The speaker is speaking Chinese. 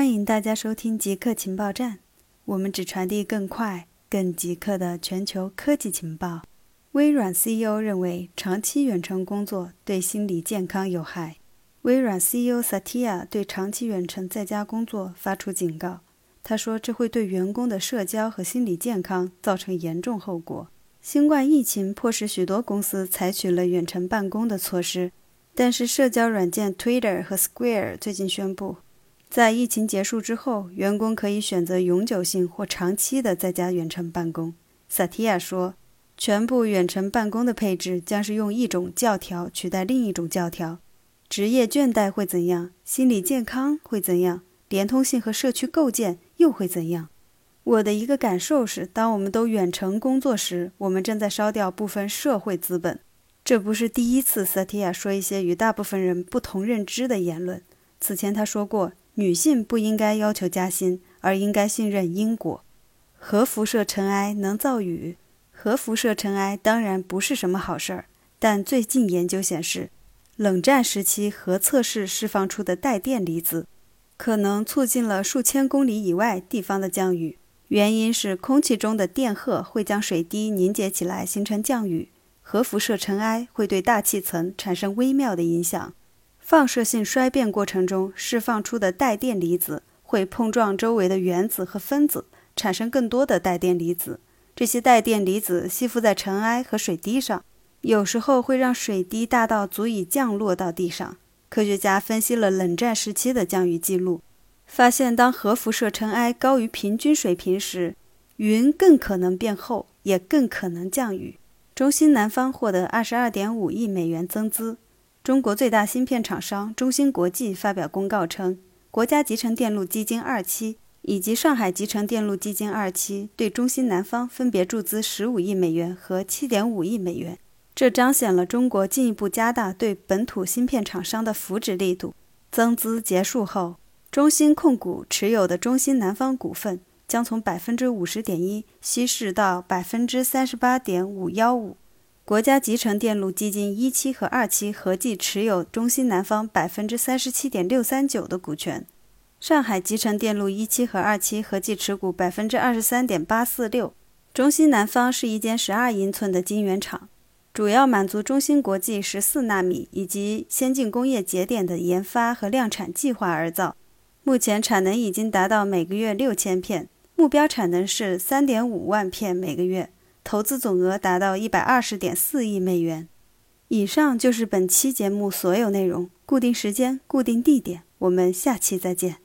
欢迎大家收听极客情报站，我们只传递更快、更极客的全球科技情报。微软 CEO 认为长期远程工作对心理健康有害。微软 CEO Satya 对长期远程在家工作发出警告，他说这会对员工的社交和心理健康造成严重后果。新冠疫情迫使许多公司采取了远程办公的措施，但是社交软件 Twitter 和 Square 最近宣布。在疫情结束之后，员工可以选择永久性或长期的在家远程办公。萨提亚说：“全部远程办公的配置将是用一种教条取代另一种教条。职业倦怠会怎样？心理健康会怎样？连通性和社区构建又会怎样？”我的一个感受是，当我们都远程工作时，我们正在烧掉部分社会资本。这不是第一次萨提亚说一些与大部分人不同认知的言论。此前他说过。女性不应该要求加薪，而应该信任因果。核辐射尘埃能造雨，核辐射尘埃当然不是什么好事儿。但最近研究显示，冷战时期核测试释放出的带电离子，可能促进了数千公里以外地方的降雨。原因是空气中的电荷会将水滴凝结起来，形成降雨。核辐射尘埃会对大气层产生微妙的影响。放射性衰变过程中释放出的带电离子会碰撞周围的原子和分子，产生更多的带电离子。这些带电离子吸附在尘埃和水滴上，有时候会让水滴大到足以降落到地上。科学家分析了冷战时期的降雨记录，发现当核辐射尘埃高于平均水平时，云更可能变厚，也更可能降雨。中心南方获得二十二点五亿美元增资。中国最大芯片厂商中芯国际发表公告称，国家集成电路基金二期以及上海集成电路基金二期对中芯南方分别注资十五亿美元和七点五亿美元。这彰显了中国进一步加大对本土芯片厂商的扶持力度。增资结束后，中芯控股持有的中芯南方股份将从百分之五十点一稀释到百分之三十八点五幺五。国家集成电路基金一期和二期合计持有中芯南方百分之三十七点六三九的股权，上海集成电路一期和二期合计持股百分之二十三点八四六。中芯南方是一间十二英寸的晶圆厂，主要满足中芯国际十四纳米以及先进工业节点的研发和量产计划而造。目前产能已经达到每个月六千片，目标产能是三点五万片每个月。投资总额达到一百二十点四亿美元。以上就是本期节目所有内容。固定时间，固定地点，我们下期再见。